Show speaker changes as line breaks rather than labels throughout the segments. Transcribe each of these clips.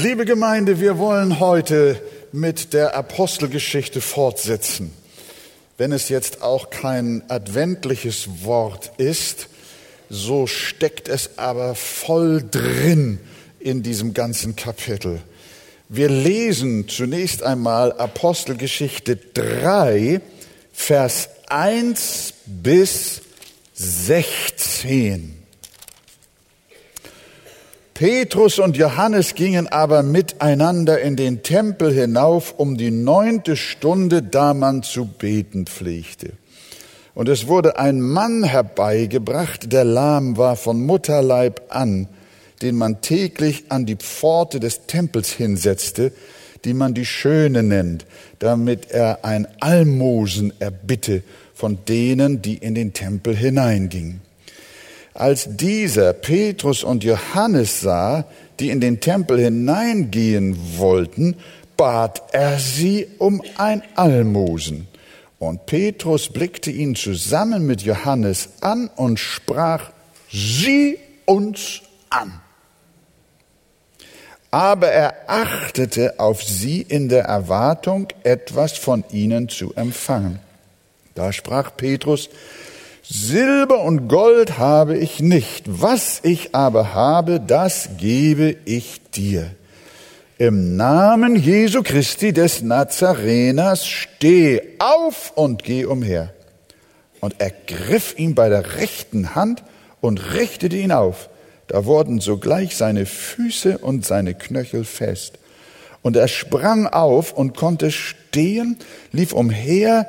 Liebe Gemeinde, wir wollen heute mit der Apostelgeschichte fortsetzen. Wenn es jetzt auch kein adventliches Wort ist, so steckt es aber voll drin in diesem ganzen Kapitel. Wir lesen zunächst einmal Apostelgeschichte 3, Vers 1 bis 16. Petrus und Johannes gingen aber miteinander in den Tempel hinauf um die neunte Stunde, da man zu beten pflegte. Und es wurde ein Mann herbeigebracht, der lahm war von Mutterleib an, den man täglich an die Pforte des Tempels hinsetzte, die man die Schöne nennt, damit er ein Almosen erbitte von denen, die in den Tempel hineingingen. Als dieser Petrus und Johannes sah, die in den Tempel hineingehen wollten, bat er sie um ein Almosen. Und Petrus blickte ihn zusammen mit Johannes an und sprach, sieh uns an. Aber er achtete auf sie in der Erwartung, etwas von ihnen zu empfangen. Da sprach Petrus, Silber und Gold habe ich nicht, was ich aber habe, das gebe ich dir. Im Namen Jesu Christi des Nazareners steh auf und geh umher. Und er griff ihn bei der rechten Hand und richtete ihn auf. Da wurden sogleich seine Füße und seine Knöchel fest. Und er sprang auf und konnte stehen, lief umher,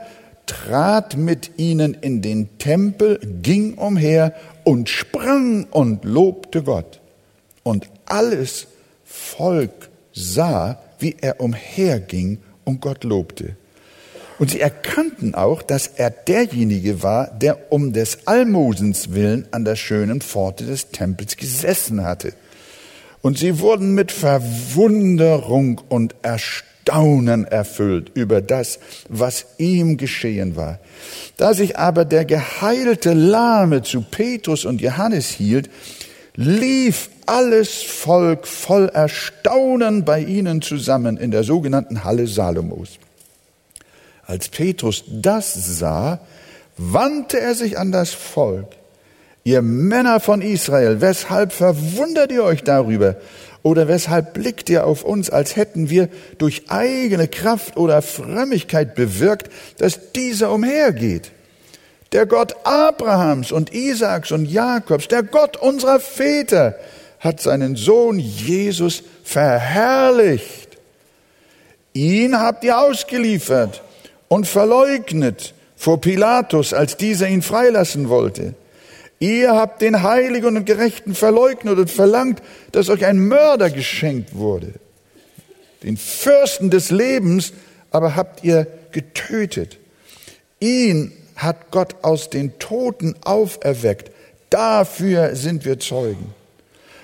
trat mit ihnen in den Tempel, ging umher und sprang und lobte Gott. Und alles Volk sah, wie er umherging und Gott lobte. Und sie erkannten auch, dass er derjenige war, der um des Almosens willen an der schönen Pforte des Tempels gesessen hatte. Und sie wurden mit Verwunderung und Erstaunen Staunen erfüllt über das, was ihm geschehen war. Da sich aber der geheilte Lahme zu Petrus und Johannes hielt, lief alles Volk voll Erstaunen bei ihnen zusammen in der sogenannten Halle Salomos. Als Petrus das sah, wandte er sich an das Volk. Ihr Männer von Israel, weshalb verwundert ihr euch darüber? Oder weshalb blickt ihr auf uns, als hätten wir durch eigene Kraft oder Frömmigkeit bewirkt, dass dieser umhergeht? Der Gott Abrahams und Isaaks und Jakobs, der Gott unserer Väter, hat seinen Sohn Jesus verherrlicht. Ihn habt ihr ausgeliefert und verleugnet vor Pilatus, als dieser ihn freilassen wollte. Ihr habt den Heiligen und Gerechten verleugnet und verlangt, dass euch ein Mörder geschenkt wurde. Den Fürsten des Lebens aber habt ihr getötet. Ihn hat Gott aus den Toten auferweckt. Dafür sind wir Zeugen.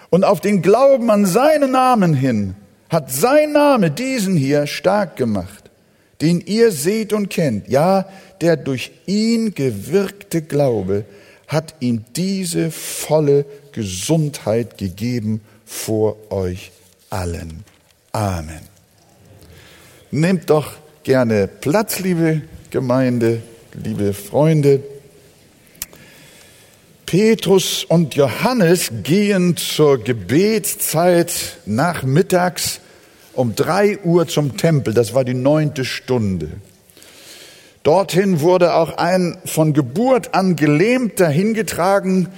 Und auf den Glauben an seinen Namen hin hat sein Name diesen hier stark gemacht, den ihr seht und kennt. Ja, der durch ihn gewirkte Glaube hat ihm diese volle Gesundheit gegeben vor euch allen. Amen. Nehmt doch gerne Platz, liebe Gemeinde, liebe Freunde. Petrus und Johannes gehen zur Gebetszeit nachmittags um drei Uhr zum Tempel. Das war die neunte Stunde. Dorthin wurde auch ein von Geburt an Gelähmter hingetragen,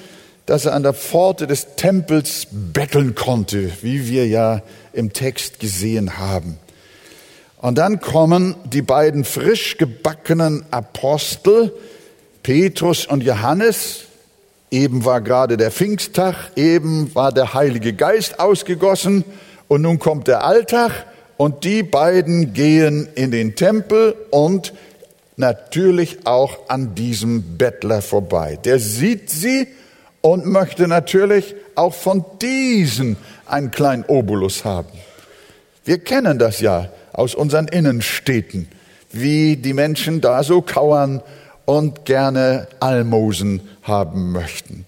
dass er an der Pforte des Tempels betteln konnte, wie wir ja im Text gesehen haben. Und dann kommen die beiden frisch gebackenen Apostel, Petrus und Johannes. Eben war gerade der Pfingsttag, eben war der Heilige Geist ausgegossen und nun kommt der Alltag und die beiden gehen in den Tempel und natürlich auch an diesem Bettler vorbei. Der sieht sie und möchte natürlich auch von diesen einen kleinen Obolus haben. Wir kennen das ja aus unseren Innenstädten, wie die Menschen da so kauern und gerne Almosen haben möchten.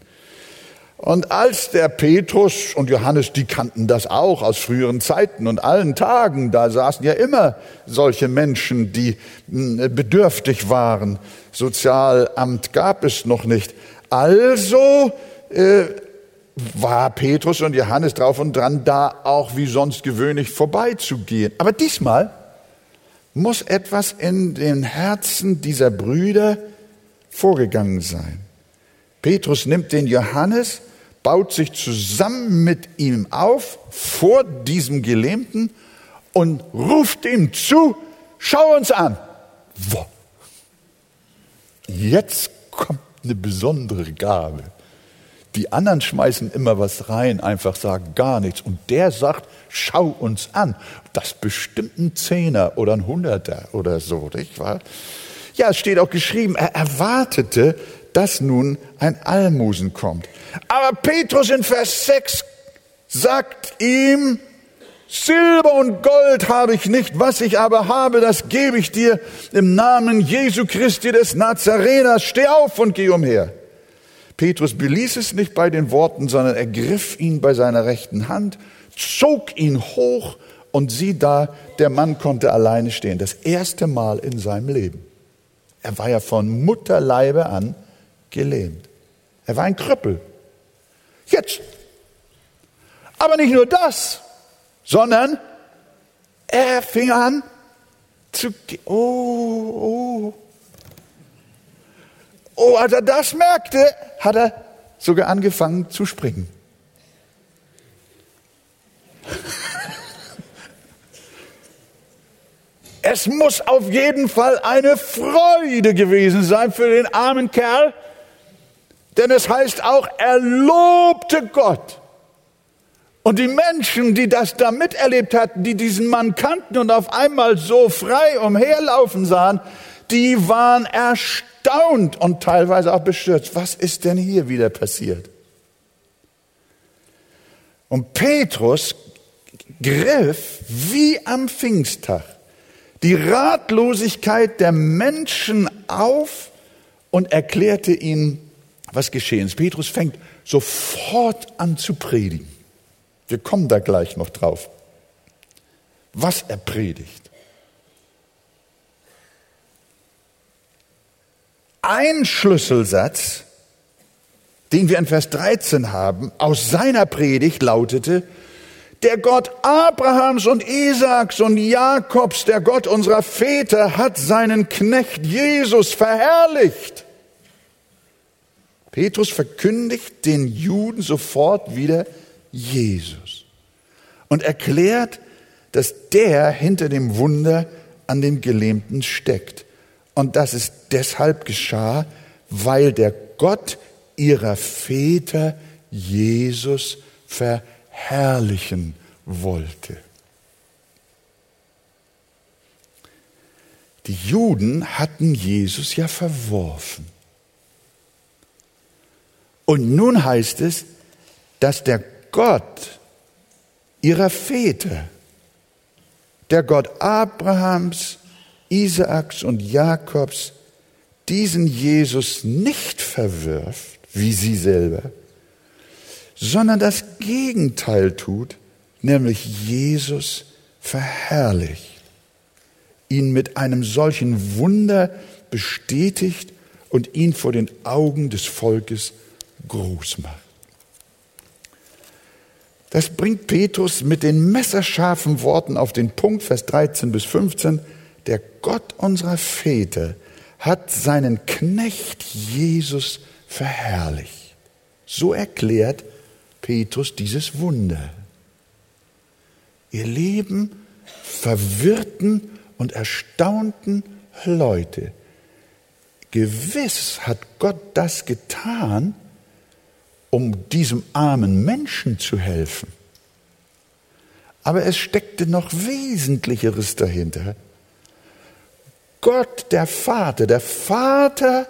Und als der Petrus und Johannes, die kannten das auch aus früheren Zeiten und allen Tagen, da saßen ja immer solche Menschen, die hm, bedürftig waren. Sozialamt gab es noch nicht. Also äh, war Petrus und Johannes drauf und dran, da auch wie sonst gewöhnlich vorbeizugehen. Aber diesmal muss etwas in den Herzen dieser Brüder vorgegangen sein. Petrus nimmt den Johannes baut sich zusammen mit ihm auf vor diesem Gelähmten und ruft ihm zu, schau uns an. Wow. Jetzt kommt eine besondere Gabe. Die anderen schmeißen immer was rein, einfach sagen gar nichts. Und der sagt, schau uns an. Das bestimmt ein Zehner oder ein Hunderter oder so, nicht wahr? Ja, es steht auch geschrieben, er erwartete, dass nun ein Almosen kommt. Aber Petrus in Vers 6 sagt ihm, Silber und Gold habe ich nicht, was ich aber habe, das gebe ich dir im Namen Jesu Christi des Nazareners. Steh auf und geh umher. Petrus beließ es nicht bei den Worten, sondern ergriff ihn bei seiner rechten Hand, zog ihn hoch und sieh da, der Mann konnte alleine stehen. Das erste Mal in seinem Leben. Er war ja von Mutterleibe an gelähmt. Er war ein Krüppel. Jetzt. Aber nicht nur das, sondern er fing an zu, oh, oh. Oh, als er das merkte, hat er sogar angefangen zu springen. Es muss auf jeden Fall eine Freude gewesen sein für den armen Kerl, denn es heißt auch, er lobte Gott. Und die Menschen, die das da miterlebt hatten, die diesen Mann kannten und auf einmal so frei umherlaufen sahen, die waren erstaunt und teilweise auch bestürzt. Was ist denn hier wieder passiert? Und Petrus griff wie am Pfingsttag die Ratlosigkeit der Menschen auf und erklärte ihnen, was geschehen ist. Petrus fängt sofort an zu predigen. Wir kommen da gleich noch drauf. Was er predigt. Ein Schlüsselsatz, den wir in Vers 13 haben, aus seiner Predigt lautete, der Gott Abrahams und Isaaks und Jakobs, der Gott unserer Väter, hat seinen Knecht Jesus verherrlicht. Petrus verkündigt den Juden sofort wieder Jesus und erklärt, dass der hinter dem Wunder an dem Gelähmten steckt und dass es deshalb geschah, weil der Gott ihrer Väter Jesus verherrlichen wollte. Die Juden hatten Jesus ja verworfen. Und nun heißt es, dass der Gott ihrer Väter, der Gott Abrahams, Isaaks und Jakobs, diesen Jesus nicht verwirft, wie sie selber, sondern das Gegenteil tut, nämlich Jesus verherrlicht, ihn mit einem solchen Wunder bestätigt und ihn vor den Augen des Volkes groß macht. Das bringt Petrus mit den messerscharfen Worten auf den Punkt, Vers 13 bis 15. Der Gott unserer Väter hat seinen Knecht Jesus verherrlicht. So erklärt Petrus dieses Wunder. Ihr Leben verwirrten und erstaunten Leute. Gewiss hat Gott das getan, um diesem armen Menschen zu helfen. Aber es steckte noch Wesentlicheres dahinter. Gott, der Vater, der Vater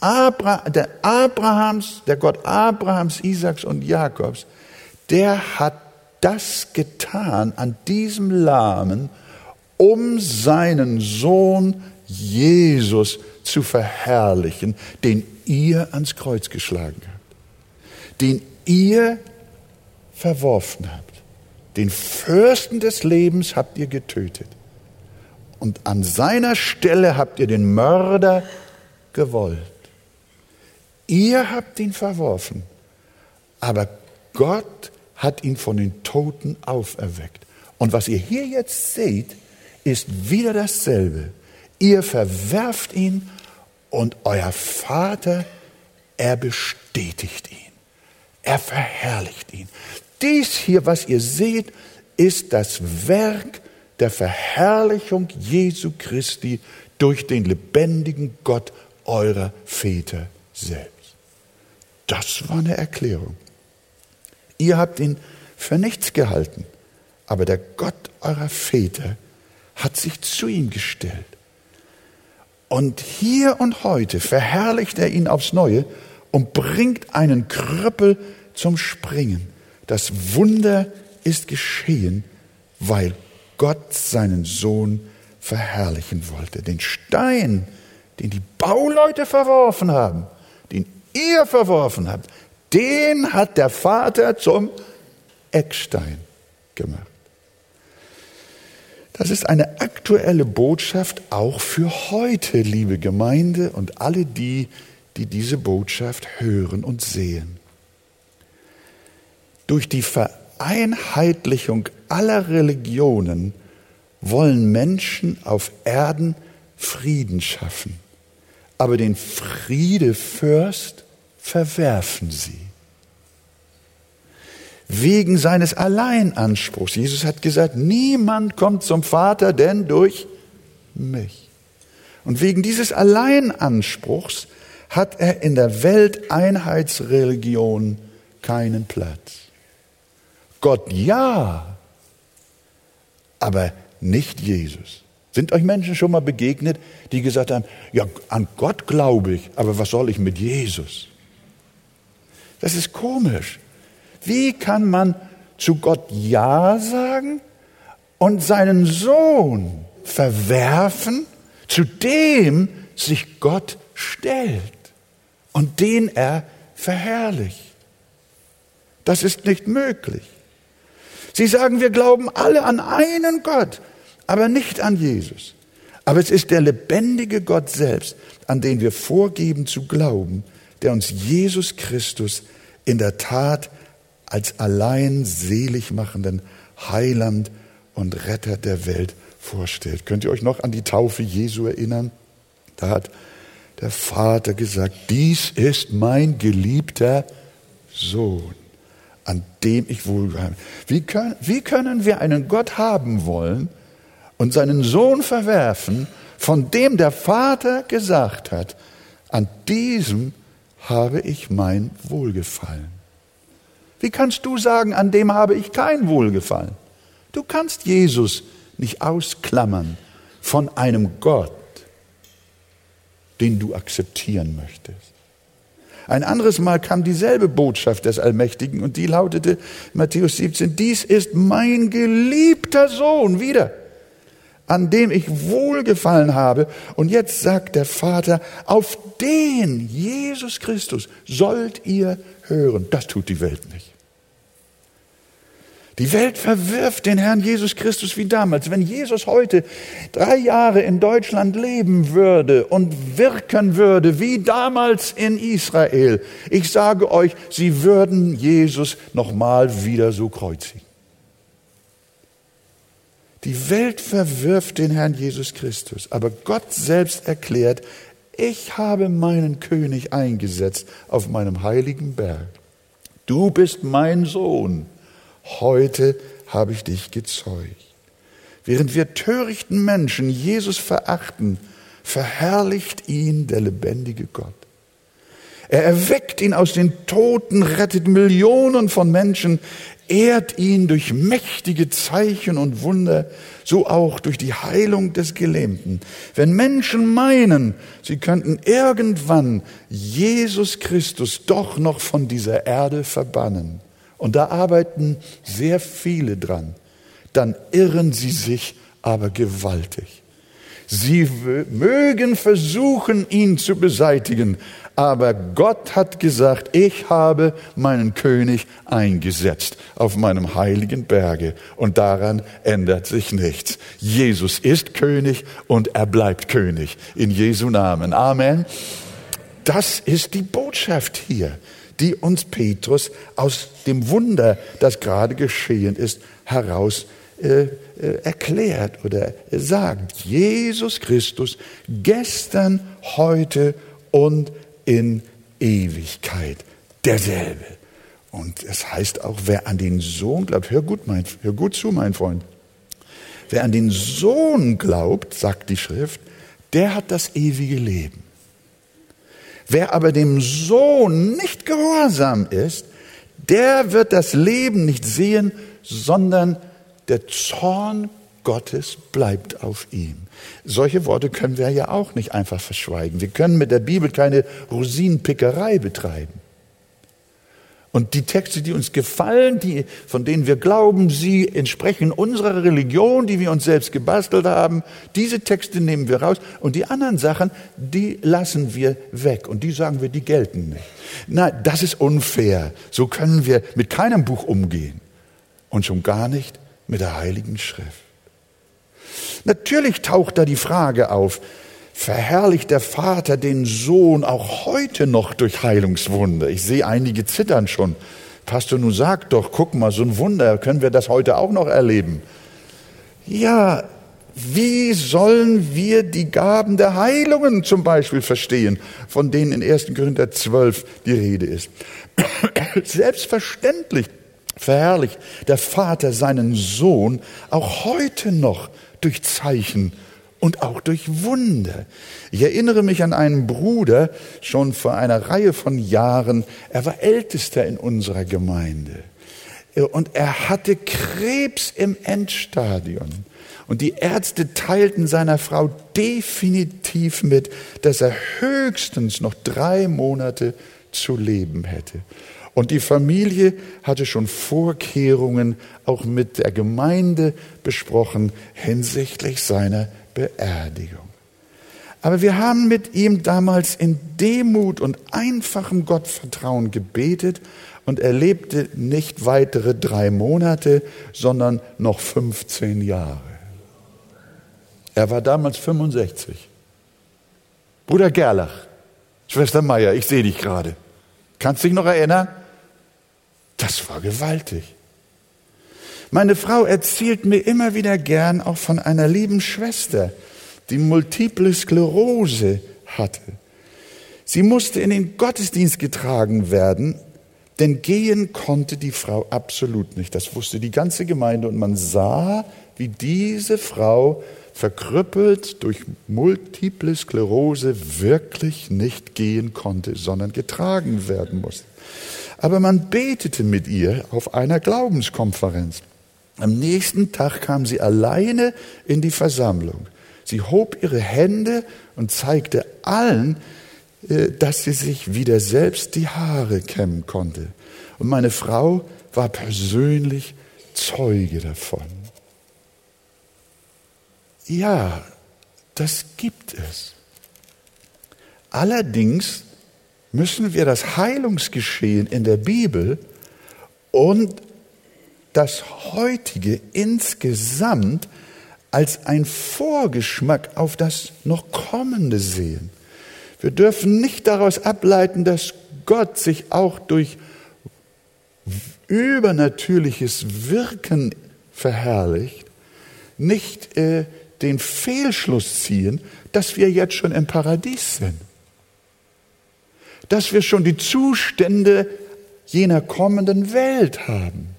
Abra, der Abrahams, der Gott Abrahams, Isaaks und Jakobs, der hat das getan an diesem Lahmen, um seinen Sohn Jesus zu verherrlichen, den ihr ans Kreuz geschlagen habt, den ihr verworfen habt. Den Fürsten des Lebens habt ihr getötet. Und an seiner Stelle habt ihr den Mörder gewollt. Ihr habt ihn verworfen, aber Gott hat ihn von den Toten auferweckt. Und was ihr hier jetzt seht, ist wieder dasselbe. Ihr verwerft ihn und euer Vater, er bestätigt ihn. Er verherrlicht ihn. Dies hier, was ihr seht, ist das Werk der Verherrlichung Jesu Christi durch den lebendigen Gott eurer Väter selbst. Das war eine Erklärung. Ihr habt ihn für nichts gehalten, aber der Gott eurer Väter hat sich zu ihm gestellt. Und hier und heute verherrlicht er ihn aufs Neue und bringt einen Krüppel zum Springen. Das Wunder ist geschehen, weil Gott seinen Sohn verherrlichen wollte. Den Stein, den die Bauleute verworfen haben, den ihr verworfen habt, den hat der Vater zum Eckstein gemacht. Das ist eine aktuelle Botschaft auch für heute, liebe Gemeinde und alle die, die diese Botschaft hören und sehen. Durch die Vereinheitlichung aller Religionen wollen Menschen auf Erden Frieden schaffen, aber den Friedefürst verwerfen sie wegen seines Alleinanspruchs. Jesus hat gesagt, niemand kommt zum Vater, denn durch mich. Und wegen dieses Alleinanspruchs hat er in der Welteinheitsreligion keinen Platz. Gott ja, aber nicht Jesus. Sind euch Menschen schon mal begegnet, die gesagt haben, ja, an Gott glaube ich, aber was soll ich mit Jesus? Das ist komisch. Wie kann man zu Gott Ja sagen und seinen Sohn verwerfen, zu dem sich Gott stellt und den er verherrlicht? Das ist nicht möglich. Sie sagen, wir glauben alle an einen Gott, aber nicht an Jesus. Aber es ist der lebendige Gott selbst, an den wir vorgeben zu glauben, der uns Jesus Christus in der Tat als allein selig machenden Heiland und Retter der Welt vorstellt. Könnt ihr euch noch an die Taufe Jesu erinnern? Da hat der Vater gesagt, dies ist mein geliebter Sohn, an dem ich wohlgeheim. Wie können, wie können wir einen Gott haben wollen und seinen Sohn verwerfen, von dem der Vater gesagt hat, an diesem habe ich mein Wohlgefallen? Wie kannst du sagen, an dem habe ich kein Wohlgefallen? Du kannst Jesus nicht ausklammern von einem Gott, den du akzeptieren möchtest. Ein anderes Mal kam dieselbe Botschaft des Allmächtigen und die lautete Matthäus 17, dies ist mein geliebter Sohn wieder, an dem ich wohlgefallen habe. Und jetzt sagt der Vater, auf den Jesus Christus sollt ihr hören. Das tut die Welt nicht. Die Welt verwirft den Herrn Jesus Christus wie damals. Wenn Jesus heute drei Jahre in Deutschland leben würde und wirken würde wie damals in Israel, ich sage euch, sie würden Jesus nochmal wieder so kreuzigen. Die Welt verwirft den Herrn Jesus Christus, aber Gott selbst erklärt, ich habe meinen König eingesetzt auf meinem heiligen Berg. Du bist mein Sohn heute habe ich dich gezeugt. Während wir törichten Menschen Jesus verachten, verherrlicht ihn der lebendige Gott. Er erweckt ihn aus den Toten, rettet Millionen von Menschen, ehrt ihn durch mächtige Zeichen und Wunder, so auch durch die Heilung des Gelähmten. Wenn Menschen meinen, sie könnten irgendwann Jesus Christus doch noch von dieser Erde verbannen, und da arbeiten sehr viele dran, dann irren sie sich aber gewaltig. Sie mögen versuchen, ihn zu beseitigen, aber Gott hat gesagt, ich habe meinen König eingesetzt auf meinem heiligen Berge und daran ändert sich nichts. Jesus ist König und er bleibt König in Jesu Namen. Amen. Das ist die Botschaft hier, die uns Petrus aus dem Wunder, das gerade geschehen ist, heraus äh, äh, erklärt oder sagt. Jesus Christus gestern, heute und in Ewigkeit derselbe. Und es heißt auch, wer an den Sohn glaubt, hör gut, mein, hör gut zu, mein Freund. Wer an den Sohn glaubt, sagt die Schrift, der hat das ewige Leben. Wer aber dem Sohn nicht gehorsam ist, der wird das Leben nicht sehen, sondern der Zorn Gottes bleibt auf ihm. Solche Worte können wir ja auch nicht einfach verschweigen. Wir können mit der Bibel keine Rosinenpickerei betreiben. Und die Texte, die uns gefallen, die, von denen wir glauben, sie entsprechen unserer Religion, die wir uns selbst gebastelt haben, diese Texte nehmen wir raus und die anderen Sachen, die lassen wir weg und die sagen wir, die gelten nicht. Na, das ist unfair. So können wir mit keinem Buch umgehen und schon gar nicht mit der Heiligen Schrift. Natürlich taucht da die Frage auf, verherrlicht der Vater den Sohn auch heute noch durch Heilungswunder? Ich sehe einige zittern schon. Pastor, nun sag doch, guck mal, so ein Wunder, können wir das heute auch noch erleben? Ja, wie sollen wir die Gaben der Heilungen zum Beispiel verstehen, von denen in 1. Korinther 12 die Rede ist? Selbstverständlich verherrlicht der Vater seinen Sohn auch heute noch durch Zeichen und auch durch Wunder. Ich erinnere mich an einen Bruder schon vor einer Reihe von Jahren. Er war ältester in unserer Gemeinde. Und er hatte Krebs im Endstadion. Und die Ärzte teilten seiner Frau definitiv mit, dass er höchstens noch drei Monate zu leben hätte. Und die Familie hatte schon Vorkehrungen auch mit der Gemeinde besprochen hinsichtlich seiner Beerdigung. Aber wir haben mit ihm damals in Demut und einfachem Gottvertrauen gebetet und er lebte nicht weitere drei Monate, sondern noch 15 Jahre. Er war damals 65. Bruder Gerlach, Schwester Meier, ich sehe dich gerade. Kannst dich noch erinnern? Das war gewaltig. Meine Frau erzählt mir immer wieder gern auch von einer lieben Schwester, die multiple Sklerose hatte. Sie musste in den Gottesdienst getragen werden, denn gehen konnte die Frau absolut nicht. Das wusste die ganze Gemeinde und man sah, wie diese Frau verkrüppelt durch multiple Sklerose wirklich nicht gehen konnte, sondern getragen werden musste. Aber man betete mit ihr auf einer Glaubenskonferenz. Am nächsten Tag kam sie alleine in die Versammlung. Sie hob ihre Hände und zeigte allen, äh, dass sie sich wieder selbst die Haare kämmen konnte. Und meine Frau war persönlich Zeuge davon. Ja, das gibt es. Allerdings müssen wir das Heilungsgeschehen in der Bibel und das heutige insgesamt als ein Vorgeschmack auf das noch kommende sehen. Wir dürfen nicht daraus ableiten, dass Gott sich auch durch übernatürliches Wirken verherrlicht, nicht äh, den Fehlschluss ziehen, dass wir jetzt schon im Paradies sind dass wir schon die Zustände jener kommenden Welt haben,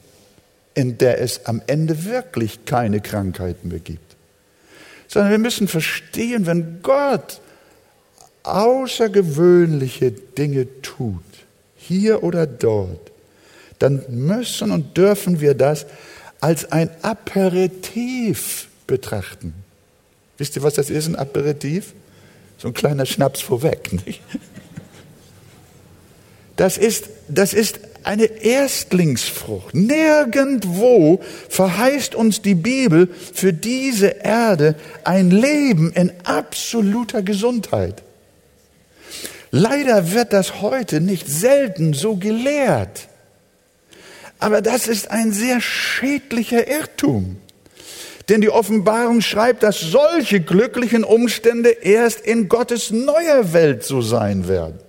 in der es am Ende wirklich keine Krankheiten mehr gibt. Sondern wir müssen verstehen, wenn Gott außergewöhnliche Dinge tut, hier oder dort, dann müssen und dürfen wir das als ein Aperitif betrachten. Wisst ihr, was das ist, ein Aperitif? So ein kleiner Schnaps vorweg. Nicht? Das ist, das ist eine Erstlingsfrucht. Nirgendwo verheißt uns die Bibel für diese Erde ein Leben in absoluter Gesundheit. Leider wird das heute nicht selten so gelehrt. Aber das ist ein sehr schädlicher Irrtum. Denn die Offenbarung schreibt, dass solche glücklichen Umstände erst in Gottes neuer Welt so sein werden.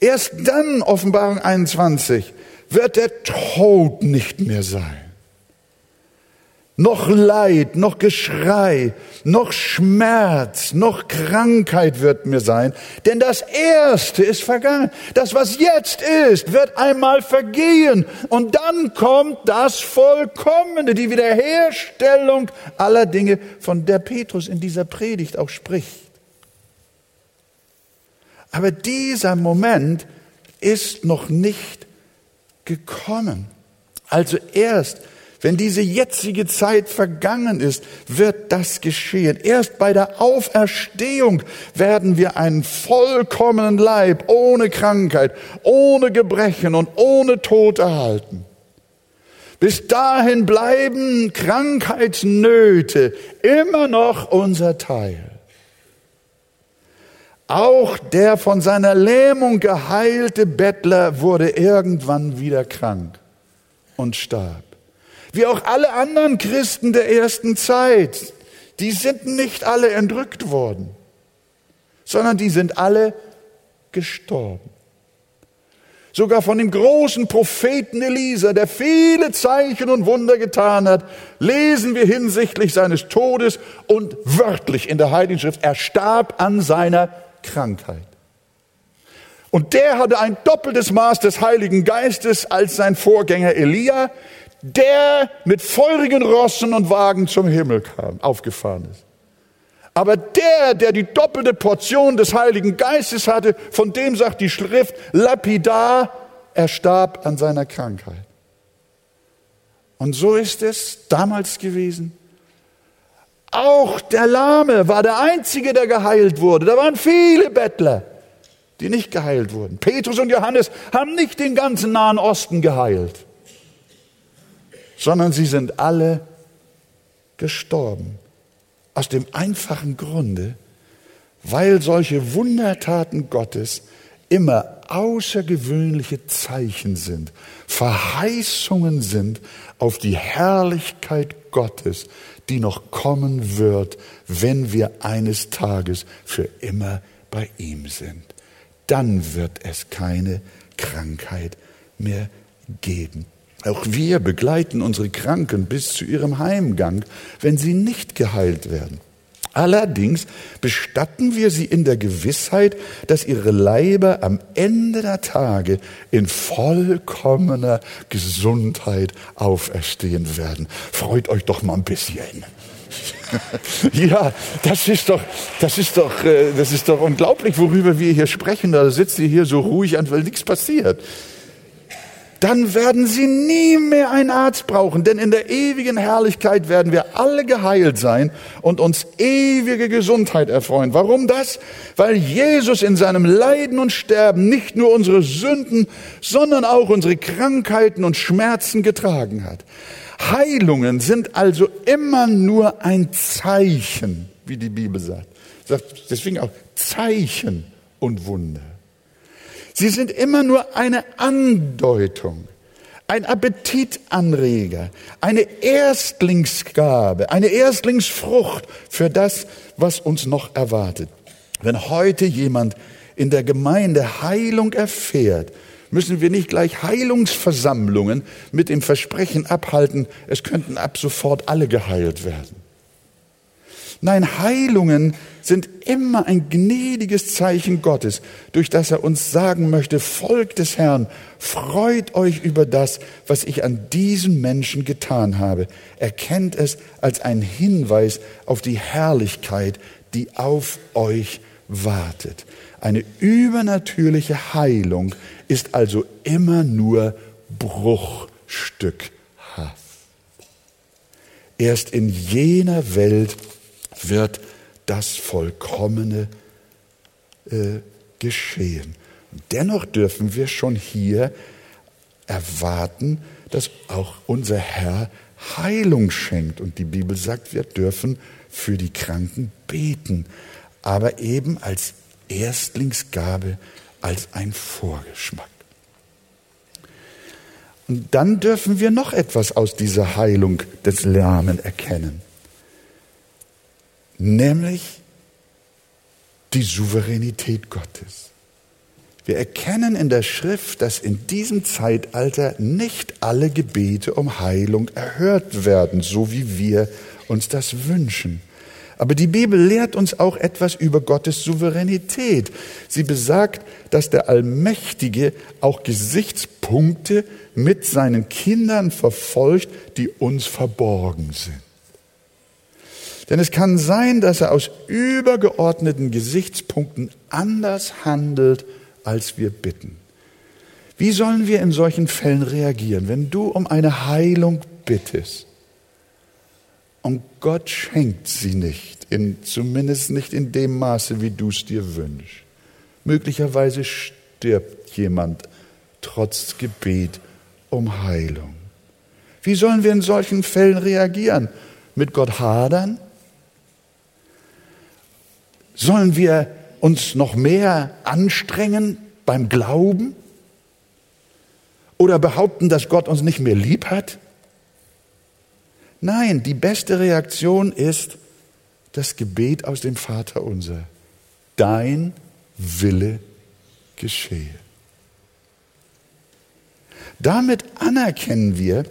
Erst dann, Offenbarung 21, wird der Tod nicht mehr sein. Noch Leid, noch Geschrei, noch Schmerz, noch Krankheit wird mir sein, denn das Erste ist vergangen. Das, was jetzt ist, wird einmal vergehen und dann kommt das Vollkommene, die Wiederherstellung aller Dinge, von der Petrus in dieser Predigt auch spricht. Aber dieser Moment ist noch nicht gekommen. Also erst, wenn diese jetzige Zeit vergangen ist, wird das geschehen. Erst bei der Auferstehung werden wir einen vollkommenen Leib ohne Krankheit, ohne Gebrechen und ohne Tod erhalten. Bis dahin bleiben Krankheitsnöte immer noch unser Teil. Auch der von seiner Lähmung geheilte Bettler wurde irgendwann wieder krank und starb. Wie auch alle anderen Christen der ersten Zeit. Die sind nicht alle entrückt worden, sondern die sind alle gestorben. Sogar von dem großen Propheten Elisa, der viele Zeichen und Wunder getan hat, lesen wir hinsichtlich seines Todes und wörtlich in der Heiligen Schrift, er starb an seiner Krankheit. Und der hatte ein doppeltes Maß des Heiligen Geistes als sein Vorgänger Elia, der mit feurigen Rossen und Wagen zum Himmel kam, aufgefahren ist. Aber der, der die doppelte Portion des Heiligen Geistes hatte, von dem sagt die Schrift lapidar, er starb an seiner Krankheit. Und so ist es damals gewesen. Auch der Lahme war der Einzige, der geheilt wurde. Da waren viele Bettler, die nicht geheilt wurden. Petrus und Johannes haben nicht den ganzen Nahen Osten geheilt, sondern sie sind alle gestorben. Aus dem einfachen Grunde, weil solche Wundertaten Gottes immer außergewöhnliche Zeichen sind, Verheißungen sind auf die Herrlichkeit Gottes, die noch kommen wird, wenn wir eines Tages für immer bei ihm sind. Dann wird es keine Krankheit mehr geben. Auch wir begleiten unsere Kranken bis zu ihrem Heimgang, wenn sie nicht geheilt werden. Allerdings bestatten wir sie in der Gewissheit, dass ihre Leiber am Ende der Tage in vollkommener Gesundheit auferstehen werden. Freut euch doch mal ein bisschen. ja, das ist doch, das ist doch, äh, das ist doch unglaublich, worüber wir hier sprechen. Da sitzt ihr hier so ruhig an, weil nichts passiert dann werden sie nie mehr einen Arzt brauchen, denn in der ewigen Herrlichkeit werden wir alle geheilt sein und uns ewige Gesundheit erfreuen. Warum das? Weil Jesus in seinem Leiden und Sterben nicht nur unsere Sünden, sondern auch unsere Krankheiten und Schmerzen getragen hat. Heilungen sind also immer nur ein Zeichen, wie die Bibel sagt. Deswegen auch Zeichen und Wunder. Sie sind immer nur eine Andeutung, ein Appetitanreger, eine Erstlingsgabe, eine Erstlingsfrucht für das, was uns noch erwartet. Wenn heute jemand in der Gemeinde Heilung erfährt, müssen wir nicht gleich Heilungsversammlungen mit dem Versprechen abhalten, es könnten ab sofort alle geheilt werden. Nein, Heilungen sind immer ein gnädiges Zeichen Gottes, durch das er uns sagen möchte, folgt des Herrn, freut euch über das, was ich an diesen Menschen getan habe. Erkennt es als einen Hinweis auf die Herrlichkeit, die auf euch wartet. Eine übernatürliche Heilung ist also immer nur bruchstückhaft. Erst in jener Welt wird das Vollkommene äh, geschehen. Dennoch dürfen wir schon hier erwarten, dass auch unser Herr Heilung schenkt. Und die Bibel sagt, wir dürfen für die Kranken beten, aber eben als Erstlingsgabe, als ein Vorgeschmack. Und dann dürfen wir noch etwas aus dieser Heilung des Lahmen erkennen, nämlich die Souveränität Gottes. Wir erkennen in der Schrift, dass in diesem Zeitalter nicht alle Gebete um Heilung erhört werden, so wie wir uns das wünschen. Aber die Bibel lehrt uns auch etwas über Gottes Souveränität. Sie besagt, dass der Allmächtige auch Gesichtspunkte mit seinen Kindern verfolgt, die uns verborgen sind. Denn es kann sein, dass er aus übergeordneten Gesichtspunkten anders handelt, als wir bitten. Wie sollen wir in solchen Fällen reagieren, wenn du um eine Heilung bittest? Und Gott schenkt sie nicht, in, zumindest nicht in dem Maße, wie du es dir wünschst. Möglicherweise stirbt jemand trotz Gebet um Heilung. Wie sollen wir in solchen Fällen reagieren? Mit Gott hadern? Sollen wir uns noch mehr anstrengen beim Glauben? Oder behaupten, dass Gott uns nicht mehr lieb hat? Nein, die beste Reaktion ist das Gebet aus dem Vater unser. Dein Wille geschehe. Damit anerkennen wir,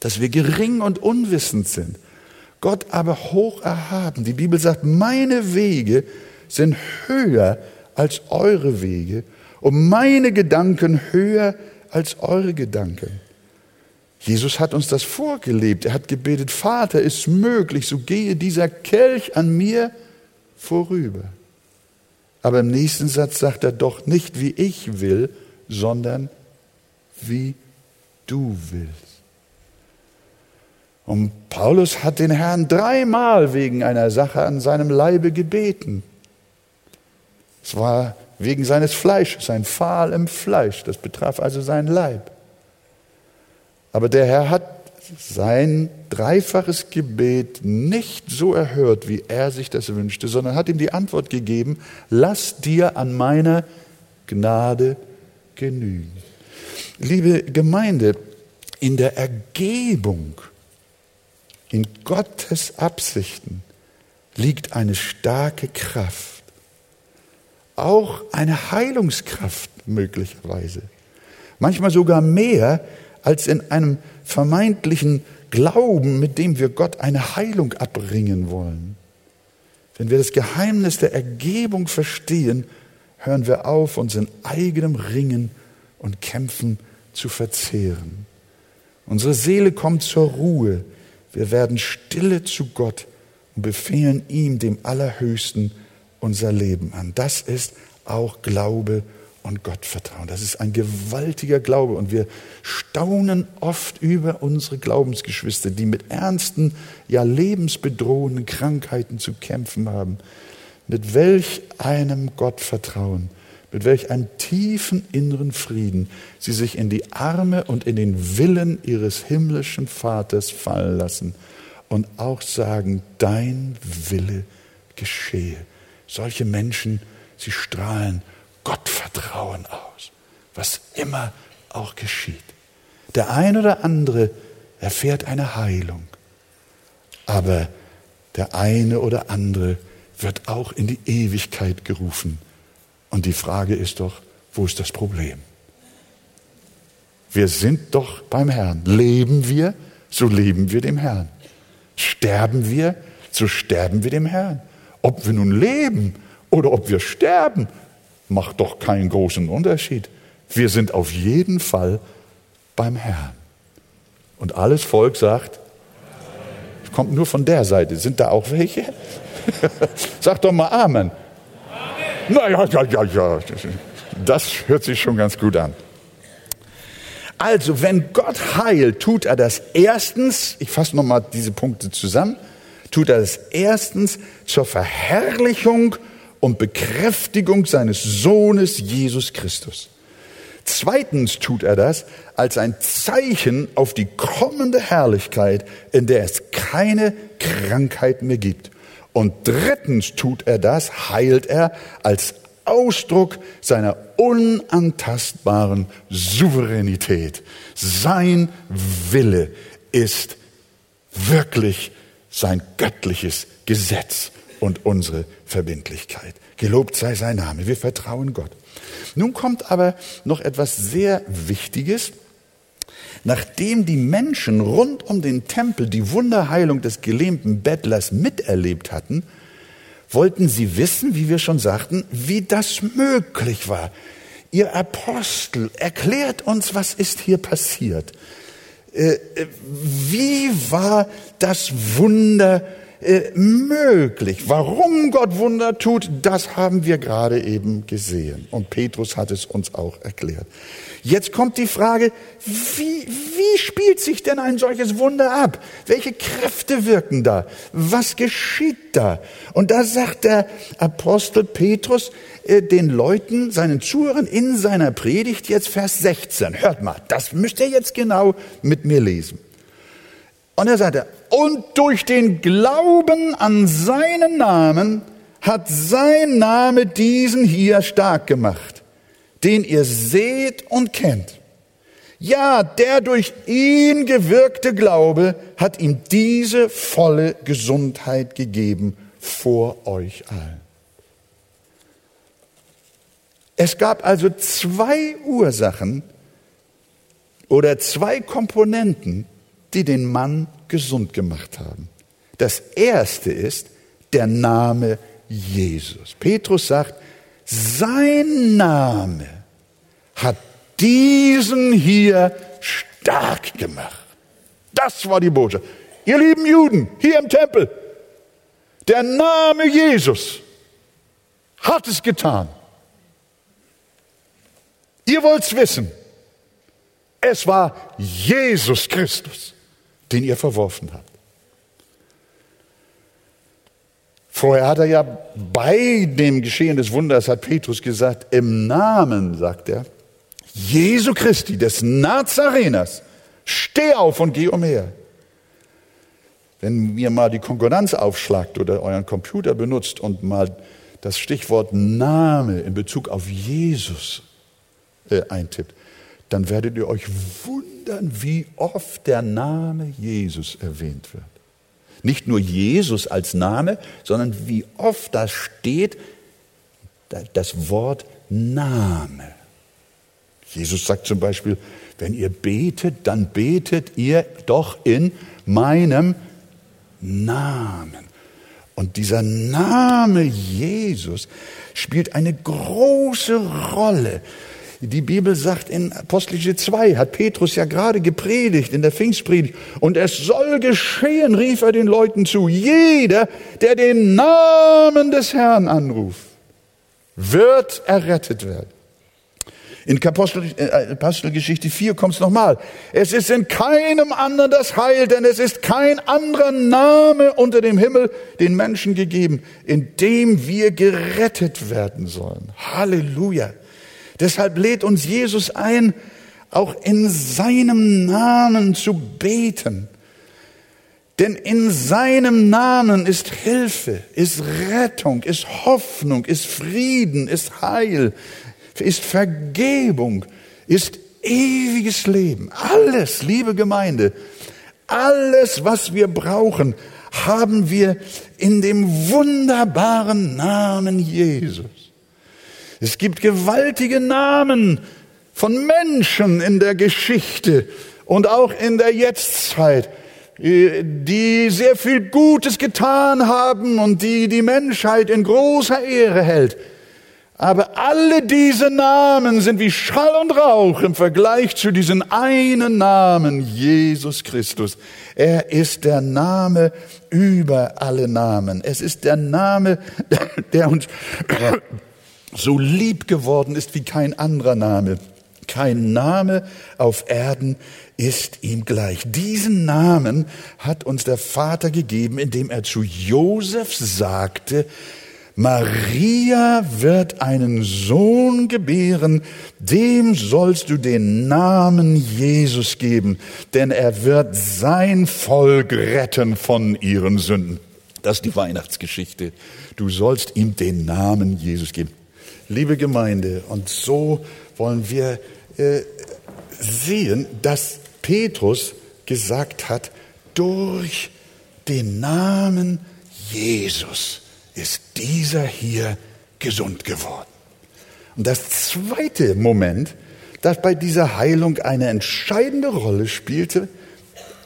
dass wir gering und unwissend sind, Gott aber hoch erhaben. Die Bibel sagt, meine Wege sind höher als eure Wege und meine Gedanken höher als eure Gedanken. Jesus hat uns das vorgelebt. Er hat gebetet, Vater, ist möglich, so gehe dieser Kelch an mir vorüber. Aber im nächsten Satz sagt er doch nicht, wie ich will, sondern wie du willst. Und Paulus hat den Herrn dreimal wegen einer Sache an seinem Leibe gebeten. Es war wegen seines Fleisches, ein Pfahl im Fleisch. Das betraf also seinen Leib. Aber der Herr hat sein dreifaches Gebet nicht so erhört, wie er sich das wünschte, sondern hat ihm die Antwort gegeben, lass dir an meiner Gnade genügen. Liebe Gemeinde, in der Ergebung, in Gottes Absichten liegt eine starke Kraft, auch eine Heilungskraft möglicherweise, manchmal sogar mehr als in einem vermeintlichen Glauben, mit dem wir Gott eine Heilung abbringen wollen. Wenn wir das Geheimnis der Ergebung verstehen, hören wir auf, uns in eigenem Ringen und Kämpfen zu verzehren. Unsere Seele kommt zur Ruhe. Wir werden stille zu Gott und befehlen ihm, dem Allerhöchsten, unser Leben an. Das ist auch Glaube und Gottvertrauen. Das ist ein gewaltiger Glaube und wir staunen oft über unsere Glaubensgeschwister, die mit ernsten, ja lebensbedrohenden Krankheiten zu kämpfen haben. Mit welch einem Gottvertrauen, mit welch einem tiefen inneren Frieden sie sich in die Arme und in den Willen ihres himmlischen Vaters fallen lassen und auch sagen, dein Wille geschehe. Solche Menschen, sie strahlen Gottvertrauen aus, was immer auch geschieht. Der eine oder andere erfährt eine Heilung, aber der eine oder andere wird auch in die Ewigkeit gerufen. Und die Frage ist doch, wo ist das Problem? Wir sind doch beim Herrn. Leben wir, so leben wir dem Herrn. Sterben wir, so sterben wir dem Herrn. Ob wir nun leben oder ob wir sterben, macht doch keinen großen Unterschied. Wir sind auf jeden Fall beim Herrn. Und alles Volk sagt, kommt nur von der Seite. Sind da auch welche? Sag doch mal Amen. Amen. Na ja, ja, ja, ja. Das hört sich schon ganz gut an. Also, wenn Gott heilt, tut er das erstens, ich fasse nochmal diese Punkte zusammen, tut er das erstens zur Verherrlichung und Bekräftigung seines Sohnes Jesus Christus. Zweitens tut er das als ein Zeichen auf die kommende Herrlichkeit, in der es keine Krankheit mehr gibt. Und drittens tut er das, heilt er als Ausdruck seiner unantastbaren Souveränität. Sein Wille ist wirklich sein göttliches Gesetz und unsere Verbindlichkeit. Gelobt sei sein Name. Wir vertrauen Gott. Nun kommt aber noch etwas sehr Wichtiges. Nachdem die Menschen rund um den Tempel die Wunderheilung des gelähmten Bettlers miterlebt hatten, wollten sie wissen, wie wir schon sagten, wie das möglich war. Ihr Apostel, erklärt uns, was ist hier passiert. Äh, äh, wie war das Wunder äh, möglich? Warum Gott Wunder tut, das haben wir gerade eben gesehen. Und Petrus hat es uns auch erklärt. Jetzt kommt die Frage, wie, wie spielt sich denn ein solches Wunder ab? Welche Kräfte wirken da? Was geschieht da? Und da sagt der Apostel Petrus äh, den Leuten, seinen Zuhörern in seiner Predigt jetzt Vers 16. Hört mal, das müsst ihr jetzt genau mit mir lesen. Und er sagte, und durch den Glauben an seinen Namen hat sein Name diesen hier stark gemacht den ihr seht und kennt. Ja, der durch ihn gewirkte Glaube hat ihm diese volle Gesundheit gegeben vor euch allen. Es gab also zwei Ursachen oder zwei Komponenten, die den Mann gesund gemacht haben. Das erste ist der Name Jesus. Petrus sagt, sein Name hat diesen hier stark gemacht. Das war die Botschaft. Ihr lieben Juden hier im Tempel, der Name Jesus hat es getan. Ihr wollt's wissen. Es war Jesus Christus, den ihr verworfen habt. Vorher hat er ja bei dem Geschehen des Wunders, hat Petrus gesagt, im Namen, sagt er, Jesu Christi, des Nazareners, steh auf und geh umher. Wenn ihr mal die Konkordanz aufschlagt oder euren Computer benutzt und mal das Stichwort Name in Bezug auf Jesus äh, eintippt, dann werdet ihr euch wundern, wie oft der Name Jesus erwähnt wird. Nicht nur Jesus als Name, sondern wie oft da steht das Wort Name. Jesus sagt zum Beispiel, wenn ihr betet, dann betet ihr doch in meinem Namen. Und dieser Name Jesus spielt eine große Rolle die Bibel sagt in Apostelische 2, hat Petrus ja gerade gepredigt in der Pfingstpredigt. Und es soll geschehen, rief er den Leuten zu. Jeder, der den Namen des Herrn anruft, wird errettet werden. In äh, Apostelgeschichte 4 kommt es nochmal. Es ist in keinem anderen das Heil, denn es ist kein anderer Name unter dem Himmel den Menschen gegeben, in dem wir gerettet werden sollen. Halleluja. Deshalb lädt uns Jesus ein, auch in seinem Namen zu beten. Denn in seinem Namen ist Hilfe, ist Rettung, ist Hoffnung, ist Frieden, ist Heil, ist Vergebung, ist ewiges Leben. Alles, liebe Gemeinde, alles, was wir brauchen, haben wir in dem wunderbaren Namen Jesus. Es gibt gewaltige Namen von Menschen in der Geschichte und auch in der Jetztzeit, die sehr viel Gutes getan haben und die die Menschheit in großer Ehre hält. Aber alle diese Namen sind wie Schall und Rauch im Vergleich zu diesem einen Namen, Jesus Christus. Er ist der Name über alle Namen. Es ist der Name, der uns so lieb geworden ist wie kein anderer Name. Kein Name auf Erden ist ihm gleich. Diesen Namen hat uns der Vater gegeben, indem er zu Josef sagte, Maria wird einen Sohn gebären, dem sollst du den Namen Jesus geben, denn er wird sein Volk retten von ihren Sünden. Das ist die Weihnachtsgeschichte. Du sollst ihm den Namen Jesus geben. Liebe Gemeinde, und so wollen wir äh, sehen, dass Petrus gesagt hat, durch den Namen Jesus ist dieser hier gesund geworden. Und das zweite Moment, das bei dieser Heilung eine entscheidende Rolle spielte,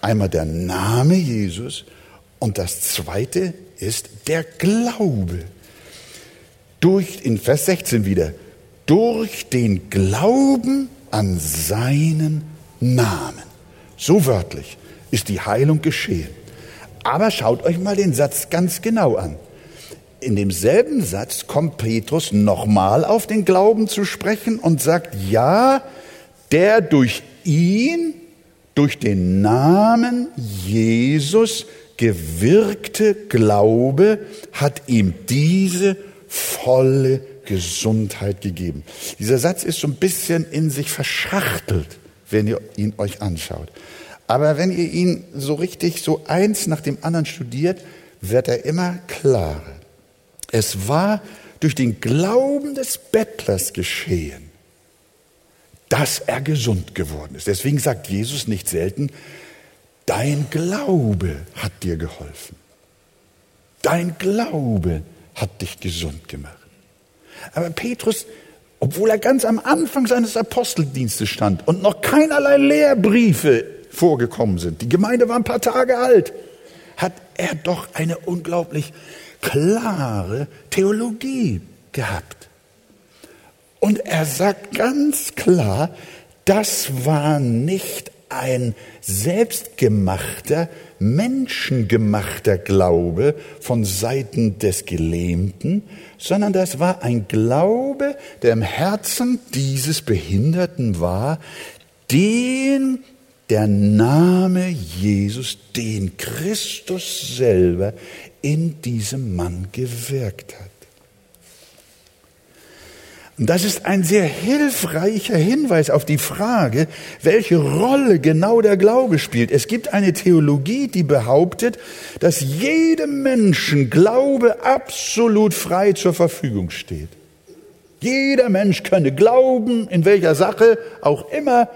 einmal der Name Jesus und das zweite ist der Glaube. Durch, in Vers 16 wieder, durch den Glauben an seinen Namen. So wörtlich ist die Heilung geschehen. Aber schaut euch mal den Satz ganz genau an in demselben Satz kommt Petrus nochmal auf den Glauben zu sprechen und sagt, ja, der durch ihn, durch den Namen Jesus gewirkte Glaube hat ihm diese volle Gesundheit gegeben. Dieser Satz ist so ein bisschen in sich verschachtelt, wenn ihr ihn euch anschaut. Aber wenn ihr ihn so richtig so eins nach dem anderen studiert, wird er immer klarer. Es war durch den Glauben des Bettlers geschehen, dass er gesund geworden ist. Deswegen sagt Jesus nicht selten, dein Glaube hat dir geholfen. Dein Glaube hat dich gesund gemacht. Aber Petrus, obwohl er ganz am Anfang seines Aposteldienstes stand und noch keinerlei Lehrbriefe vorgekommen sind, die Gemeinde war ein paar Tage alt, hat er doch eine unglaublich klare Theologie gehabt. Und er sagt ganz klar, das war nicht ein selbstgemachter, menschengemachter Glaube von Seiten des Gelähmten, sondern das war ein Glaube, der im Herzen dieses Behinderten war, den der Name Jesus, den Christus selber in diesem Mann gewirkt hat. Und das ist ein sehr hilfreicher Hinweis auf die Frage, welche Rolle genau der Glaube spielt. Es gibt eine Theologie, die behauptet, dass jedem Menschen Glaube absolut frei zur Verfügung steht. Jeder Mensch könne glauben, in welcher Sache auch immer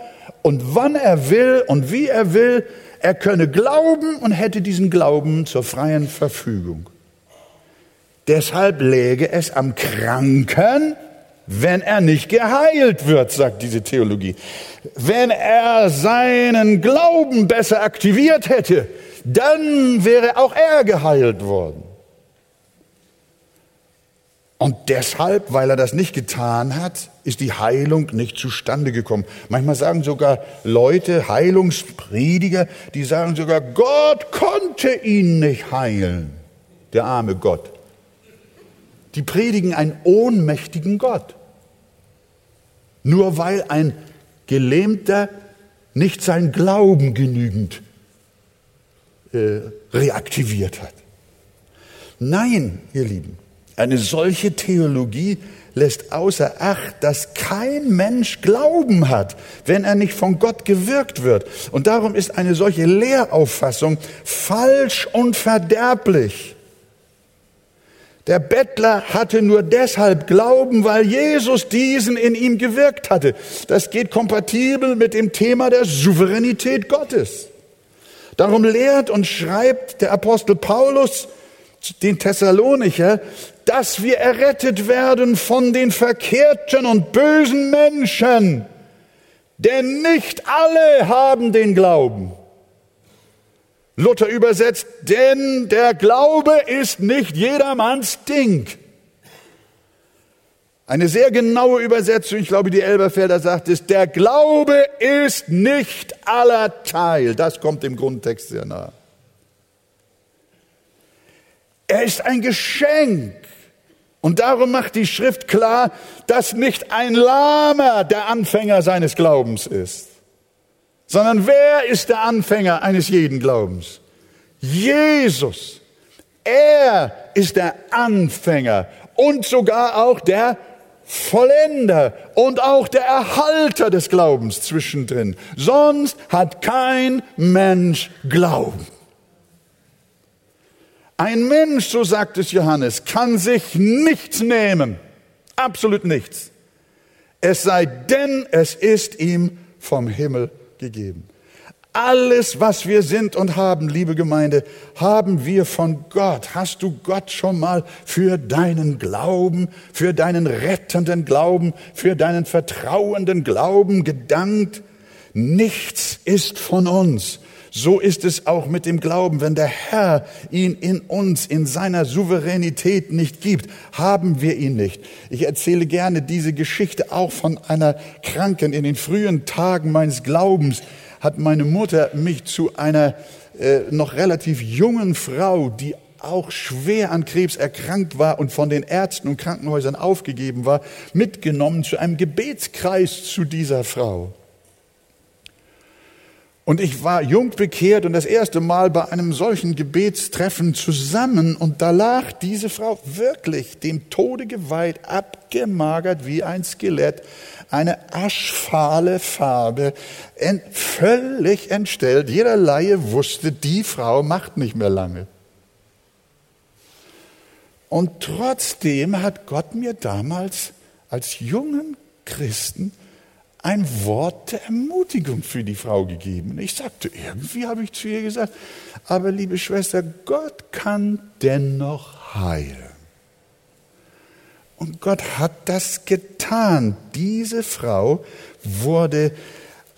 und wann er will und wie er will. Er könne glauben und hätte diesen Glauben zur freien Verfügung. Deshalb läge es am Kranken, wenn er nicht geheilt wird, sagt diese Theologie. Wenn er seinen Glauben besser aktiviert hätte, dann wäre auch er geheilt worden. Und deshalb, weil er das nicht getan hat, ist die Heilung nicht zustande gekommen. Manchmal sagen sogar Leute, Heilungsprediger, die sagen sogar, Gott konnte ihn nicht heilen. Der arme Gott. Die predigen einen ohnmächtigen Gott. Nur weil ein Gelähmter nicht sein Glauben genügend äh, reaktiviert hat. Nein, ihr Lieben, eine solche Theologie lässt außer Acht, dass kein Mensch Glauben hat, wenn er nicht von Gott gewirkt wird. Und darum ist eine solche Lehrauffassung falsch und verderblich. Der Bettler hatte nur deshalb Glauben, weil Jesus diesen in ihm gewirkt hatte. Das geht kompatibel mit dem Thema der Souveränität Gottes. Darum lehrt und schreibt der Apostel Paulus den Thessalonicher, dass wir errettet werden von den verkehrten und bösen Menschen. Denn nicht alle haben den Glauben. Luther übersetzt, denn der Glaube ist nicht jedermanns Ding. Eine sehr genaue Übersetzung, ich glaube, die Elberfelder sagt es, der Glaube ist nicht aller Teil. Das kommt dem Grundtext sehr nahe. Er ist ein Geschenk. Und darum macht die Schrift klar, dass nicht ein Lahmer der Anfänger seines Glaubens ist, sondern wer ist der Anfänger eines jeden Glaubens? Jesus. Er ist der Anfänger und sogar auch der Vollender und auch der Erhalter des Glaubens zwischendrin. Sonst hat kein Mensch Glauben. Ein Mensch, so sagt es Johannes, kann sich nichts nehmen, absolut nichts, es sei denn, es ist ihm vom Himmel gegeben. Alles, was wir sind und haben, liebe Gemeinde, haben wir von Gott. Hast du Gott schon mal für deinen Glauben, für deinen rettenden Glauben, für deinen vertrauenden Glauben gedankt? Nichts ist von uns. So ist es auch mit dem Glauben. Wenn der Herr ihn in uns, in seiner Souveränität nicht gibt, haben wir ihn nicht. Ich erzähle gerne diese Geschichte auch von einer Kranken in den frühen Tagen meines Glaubens hat meine Mutter mich zu einer äh, noch relativ jungen Frau, die auch schwer an Krebs erkrankt war und von den Ärzten und Krankenhäusern aufgegeben war, mitgenommen zu einem Gebetskreis zu dieser Frau. Und ich war jung bekehrt und das erste Mal bei einem solchen Gebetstreffen zusammen und da lag diese Frau wirklich dem Tode geweiht, abgemagert wie ein Skelett, eine aschfahle Farbe, ent, völlig entstellt. Jeder Laie wusste, die Frau macht nicht mehr lange. Und trotzdem hat Gott mir damals als jungen Christen ein Wort der Ermutigung für die Frau gegeben. Ich sagte, irgendwie habe ich zu ihr gesagt, aber liebe Schwester, Gott kann dennoch heilen. Und Gott hat das getan. Diese Frau wurde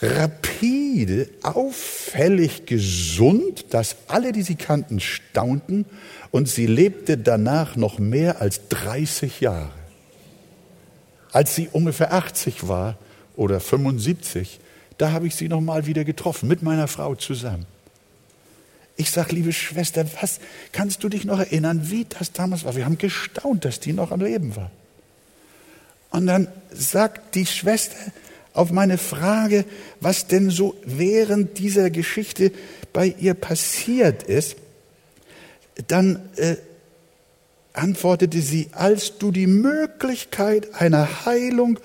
rapide, auffällig gesund, dass alle, die sie kannten, staunten und sie lebte danach noch mehr als 30 Jahre. Als sie ungefähr 80 war oder 75, da habe ich sie noch mal wieder getroffen mit meiner Frau zusammen. Ich sage, liebe Schwester, was kannst du dich noch erinnern, wie das damals war? Wir haben gestaunt, dass die noch am Leben war. Und dann sagt die Schwester auf meine Frage, was denn so während dieser Geschichte bei ihr passiert ist, dann äh, antwortete sie, als du die Möglichkeit einer Heilung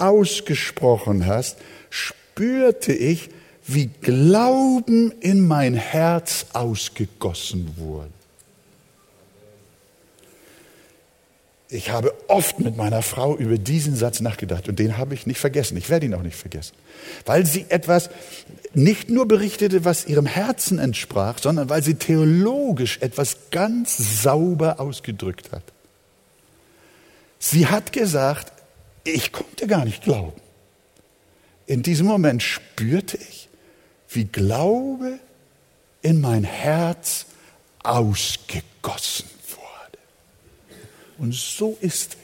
ausgesprochen hast, spürte ich, wie Glauben in mein Herz ausgegossen wurde. Ich habe oft mit meiner Frau über diesen Satz nachgedacht und den habe ich nicht vergessen. Ich werde ihn auch nicht vergessen. Weil sie etwas nicht nur berichtete, was ihrem Herzen entsprach, sondern weil sie theologisch etwas ganz sauber ausgedrückt hat. Sie hat gesagt, ich konnte gar nicht glauben. In diesem Moment spürte ich, wie Glaube in mein Herz ausgegossen wurde. Und so ist es.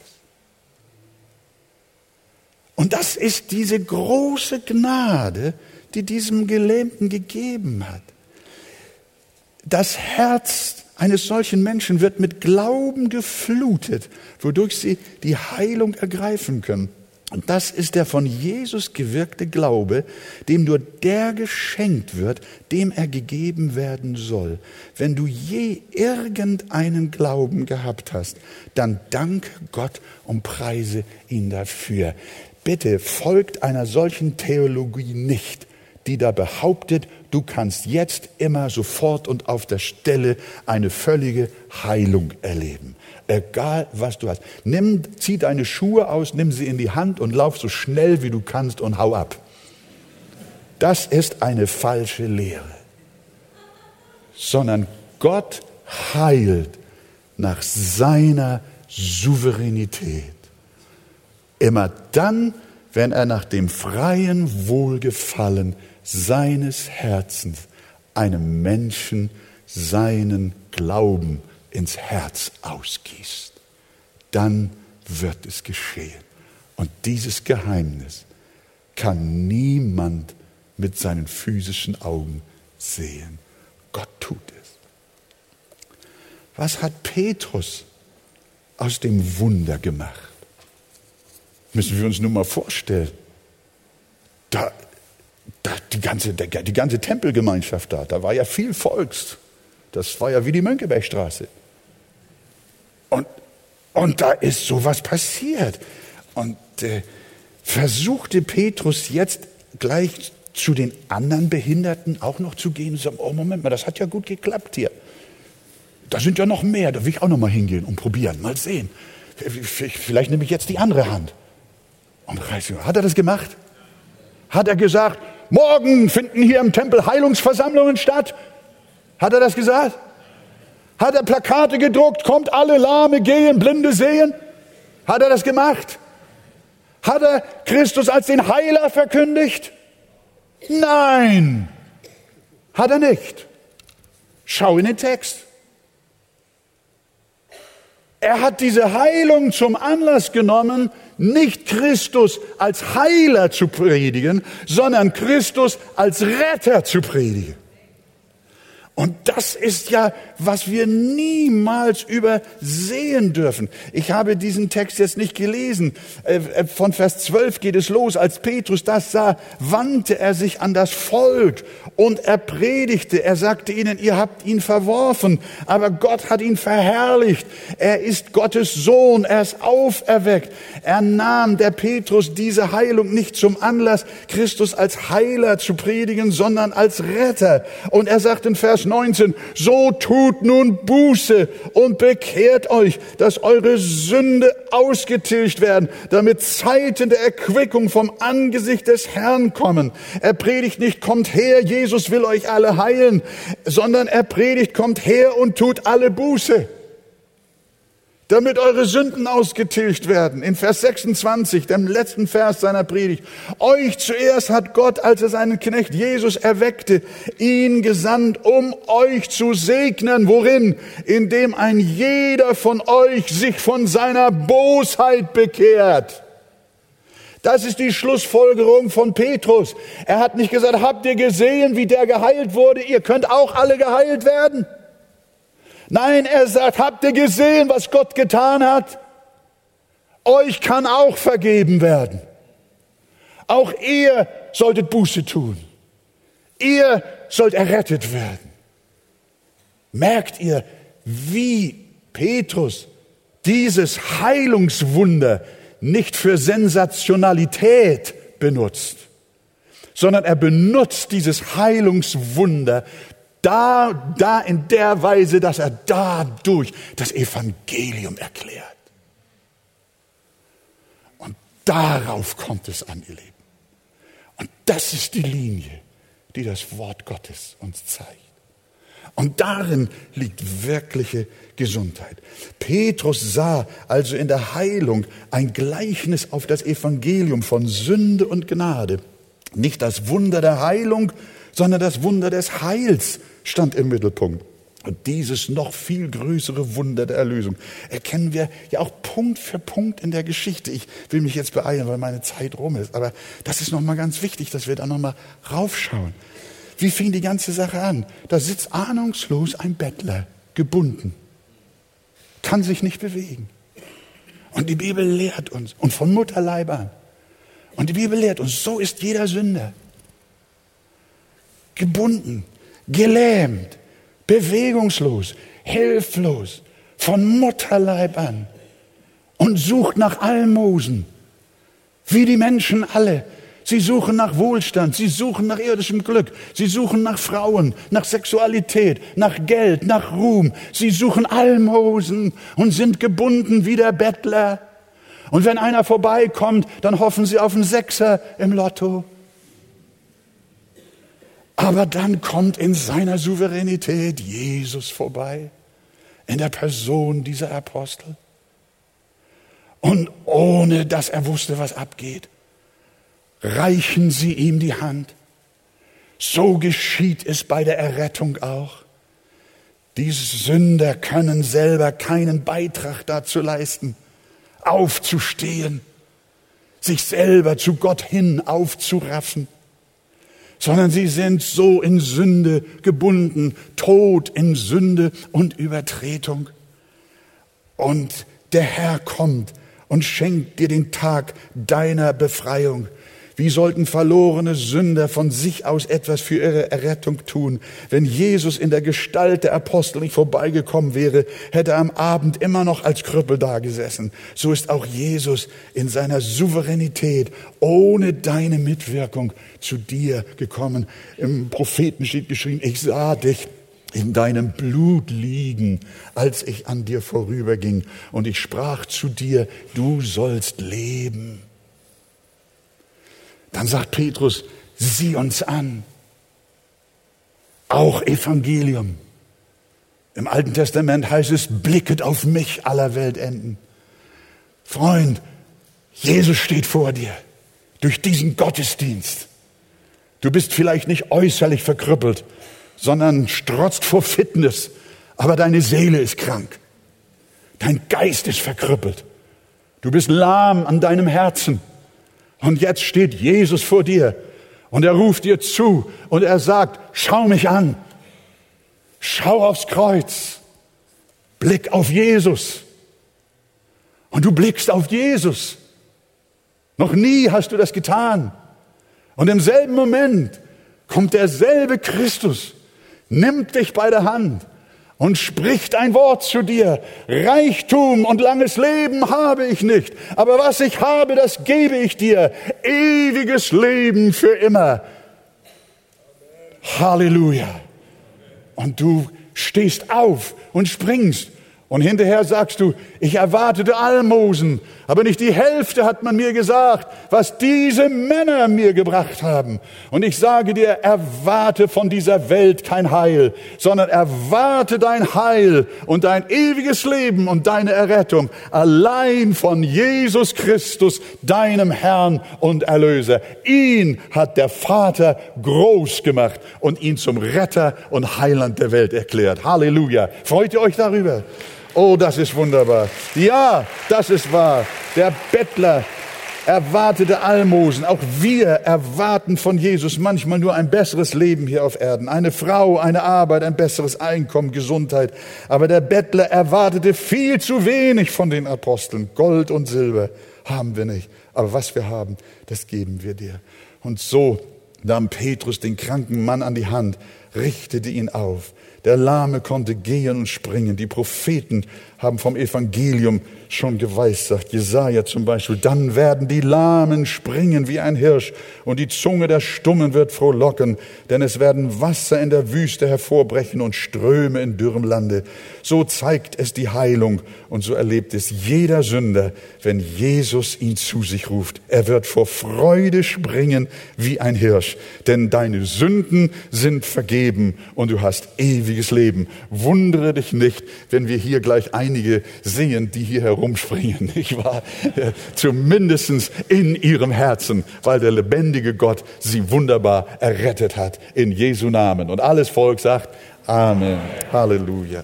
Und das ist diese große Gnade, die diesem Gelähmten gegeben hat. Das Herz eines solchen Menschen wird mit Glauben geflutet, wodurch sie die Heilung ergreifen können. Und das ist der von Jesus gewirkte Glaube, dem nur der geschenkt wird, dem er gegeben werden soll. Wenn du je irgendeinen Glauben gehabt hast, dann danke Gott und preise ihn dafür. Bitte folgt einer solchen Theologie nicht, die da behauptet, du kannst jetzt immer sofort und auf der Stelle eine völlige Heilung erleben. Egal was du hast. Nimm, zieh deine Schuhe aus, nimm sie in die Hand und lauf so schnell wie du kannst und hau ab. Das ist eine falsche Lehre. Sondern Gott heilt nach seiner Souveränität. Immer dann, wenn er nach dem freien Wohlgefallen seines Herzens einem Menschen seinen Glauben ins Herz ausgießt, dann wird es geschehen. Und dieses Geheimnis kann niemand mit seinen physischen Augen sehen. Gott tut es. Was hat Petrus aus dem Wunder gemacht? Müssen wir uns nur mal vorstellen. Da die, ganze, die ganze Tempelgemeinschaft da, da war ja viel Volks. Das war ja wie die Mönckebergstraße. Und, und da ist sowas passiert. Und äh, versuchte Petrus jetzt gleich zu den anderen Behinderten auch noch zu gehen und sagen, oh Moment mal, das hat ja gut geklappt hier. Da sind ja noch mehr, da will ich auch noch mal hingehen und probieren, mal sehen. Vielleicht nehme ich jetzt die andere Hand. Und hat er das gemacht? Hat er gesagt, morgen finden hier im Tempel Heilungsversammlungen statt? Hat er das gesagt? Hat er Plakate gedruckt, kommt alle Lahme gehen, Blinde sehen? Hat er das gemacht? Hat er Christus als den Heiler verkündigt? Nein, hat er nicht. Schau in den Text. Er hat diese Heilung zum Anlass genommen, nicht Christus als Heiler zu predigen, sondern Christus als Retter zu predigen. Und das ist ja, was wir niemals übersehen dürfen. Ich habe diesen Text jetzt nicht gelesen. Äh, äh, von Vers 12 geht es los. Als Petrus das sah, wandte er sich an das Volk und er predigte. Er sagte ihnen, ihr habt ihn verworfen, aber Gott hat ihn verherrlicht. Er ist Gottes Sohn, er ist auferweckt. Er nahm der Petrus diese Heilung nicht zum Anlass, Christus als Heiler zu predigen, sondern als Retter. Und er sagt in Vers Vers 19, so tut nun Buße und bekehrt euch, dass eure Sünde ausgetilgt werden, damit Zeiten der Erquickung vom Angesicht des Herrn kommen. Er predigt nicht, kommt her, Jesus will euch alle heilen, sondern er predigt, kommt her und tut alle Buße damit eure Sünden ausgetilgt werden. In Vers 26, dem letzten Vers seiner Predigt. Euch zuerst hat Gott, als er seinen Knecht Jesus erweckte, ihn gesandt, um euch zu segnen. Worin? Indem ein jeder von euch sich von seiner Bosheit bekehrt. Das ist die Schlussfolgerung von Petrus. Er hat nicht gesagt, habt ihr gesehen, wie der geheilt wurde? Ihr könnt auch alle geheilt werden. Nein, er sagt, habt ihr gesehen, was Gott getan hat? Euch kann auch vergeben werden. Auch ihr solltet Buße tun. Ihr sollt errettet werden. Merkt ihr, wie Petrus dieses Heilungswunder nicht für Sensationalität benutzt, sondern er benutzt dieses Heilungswunder da, da in der Weise, dass er dadurch das Evangelium erklärt. Und darauf kommt es an, ihr Lieben. Und das ist die Linie, die das Wort Gottes uns zeigt. Und darin liegt wirkliche Gesundheit. Petrus sah also in der Heilung ein Gleichnis auf das Evangelium von Sünde und Gnade. Nicht das Wunder der Heilung, sondern das Wunder des Heils stand im Mittelpunkt. Und dieses noch viel größere Wunder der Erlösung erkennen wir ja auch Punkt für Punkt in der Geschichte. Ich will mich jetzt beeilen, weil meine Zeit rum ist. Aber das ist nochmal ganz wichtig, dass wir da nochmal raufschauen. Wie fing die ganze Sache an? Da sitzt ahnungslos ein Bettler, gebunden, kann sich nicht bewegen. Und die Bibel lehrt uns, und von Mutterleib an. Und die Bibel lehrt uns, so ist jeder Sünder. Gebunden, gelähmt, bewegungslos, hilflos, von Mutterleib an und sucht nach Almosen, wie die Menschen alle. Sie suchen nach Wohlstand, sie suchen nach irdischem Glück, sie suchen nach Frauen, nach Sexualität, nach Geld, nach Ruhm, sie suchen Almosen und sind gebunden wie der Bettler. Und wenn einer vorbeikommt, dann hoffen sie auf einen Sechser im Lotto. Aber dann kommt in seiner Souveränität Jesus vorbei, in der Person dieser Apostel. Und ohne dass er wusste, was abgeht, reichen sie ihm die Hand. So geschieht es bei der Errettung auch. Die Sünder können selber keinen Beitrag dazu leisten, aufzustehen, sich selber zu Gott hin aufzuraffen sondern sie sind so in Sünde gebunden, tot in Sünde und Übertretung. Und der Herr kommt und schenkt dir den Tag deiner Befreiung. Wie sollten verlorene Sünder von sich aus etwas für ihre Errettung tun? Wenn Jesus in der Gestalt der Apostel nicht vorbeigekommen wäre, hätte er am Abend immer noch als Krüppel dagesessen. So ist auch Jesus in seiner Souveränität ohne deine Mitwirkung zu dir gekommen. Im Propheten steht geschrieben, ich sah dich in deinem Blut liegen, als ich an dir vorüberging. Und ich sprach zu dir, du sollst leben. Dann sagt Petrus, sieh uns an. Auch Evangelium. Im Alten Testament heißt es, blicket auf mich aller Weltenden. Freund, Jesus steht vor dir durch diesen Gottesdienst. Du bist vielleicht nicht äußerlich verkrüppelt, sondern strotzt vor Fitness, aber deine Seele ist krank. Dein Geist ist verkrüppelt. Du bist lahm an deinem Herzen. Und jetzt steht Jesus vor dir und er ruft dir zu und er sagt, schau mich an. Schau aufs Kreuz. Blick auf Jesus. Und du blickst auf Jesus. Noch nie hast du das getan. Und im selben Moment kommt derselbe Christus, nimmt dich bei der Hand und spricht ein Wort zu dir. Reichtum und langes Leben habe ich nicht, aber was ich habe, das gebe ich dir. Ewiges Leben für immer. Halleluja. Und du stehst auf und springst und hinterher sagst du, ich erwartete Almosen, aber nicht die Hälfte hat man mir gesagt, was diese Männer mir gebracht haben. Und ich sage dir, erwarte von dieser Welt kein Heil, sondern erwarte dein Heil und dein ewiges Leben und deine Errettung allein von Jesus Christus, deinem Herrn und Erlöser. Ihn hat der Vater groß gemacht und ihn zum Retter und Heiland der Welt erklärt. Halleluja. Freut ihr euch darüber? Oh, das ist wunderbar. Ja, das ist wahr. Der Bettler erwartete Almosen. Auch wir erwarten von Jesus manchmal nur ein besseres Leben hier auf Erden. Eine Frau, eine Arbeit, ein besseres Einkommen, Gesundheit. Aber der Bettler erwartete viel zu wenig von den Aposteln. Gold und Silber haben wir nicht. Aber was wir haben, das geben wir dir. Und so nahm Petrus den kranken Mann an die Hand, richtete ihn auf. Der Lahme konnte gehen und springen. Die Propheten haben vom Evangelium schon geweissagt. Jesaja zum Beispiel. Dann werden die Lahmen springen wie ein Hirsch und die Zunge der Stummen wird frohlocken, denn es werden Wasser in der Wüste hervorbrechen und Ströme in dürrem Lande. So zeigt es die Heilung und so erlebt es jeder Sünder, wenn Jesus ihn zu sich ruft. Er wird vor Freude springen wie ein Hirsch, denn deine Sünden sind vergeben und du hast ewiges Leben. Wundere dich nicht, wenn wir hier gleich einige sehen, die hier herumspringen, nicht wahr? Zumindestens in ihrem Herzen, weil der lebendige Gott sie wunderbar errettet hat in Jesu Namen. Und alles Volk sagt Amen. Halleluja.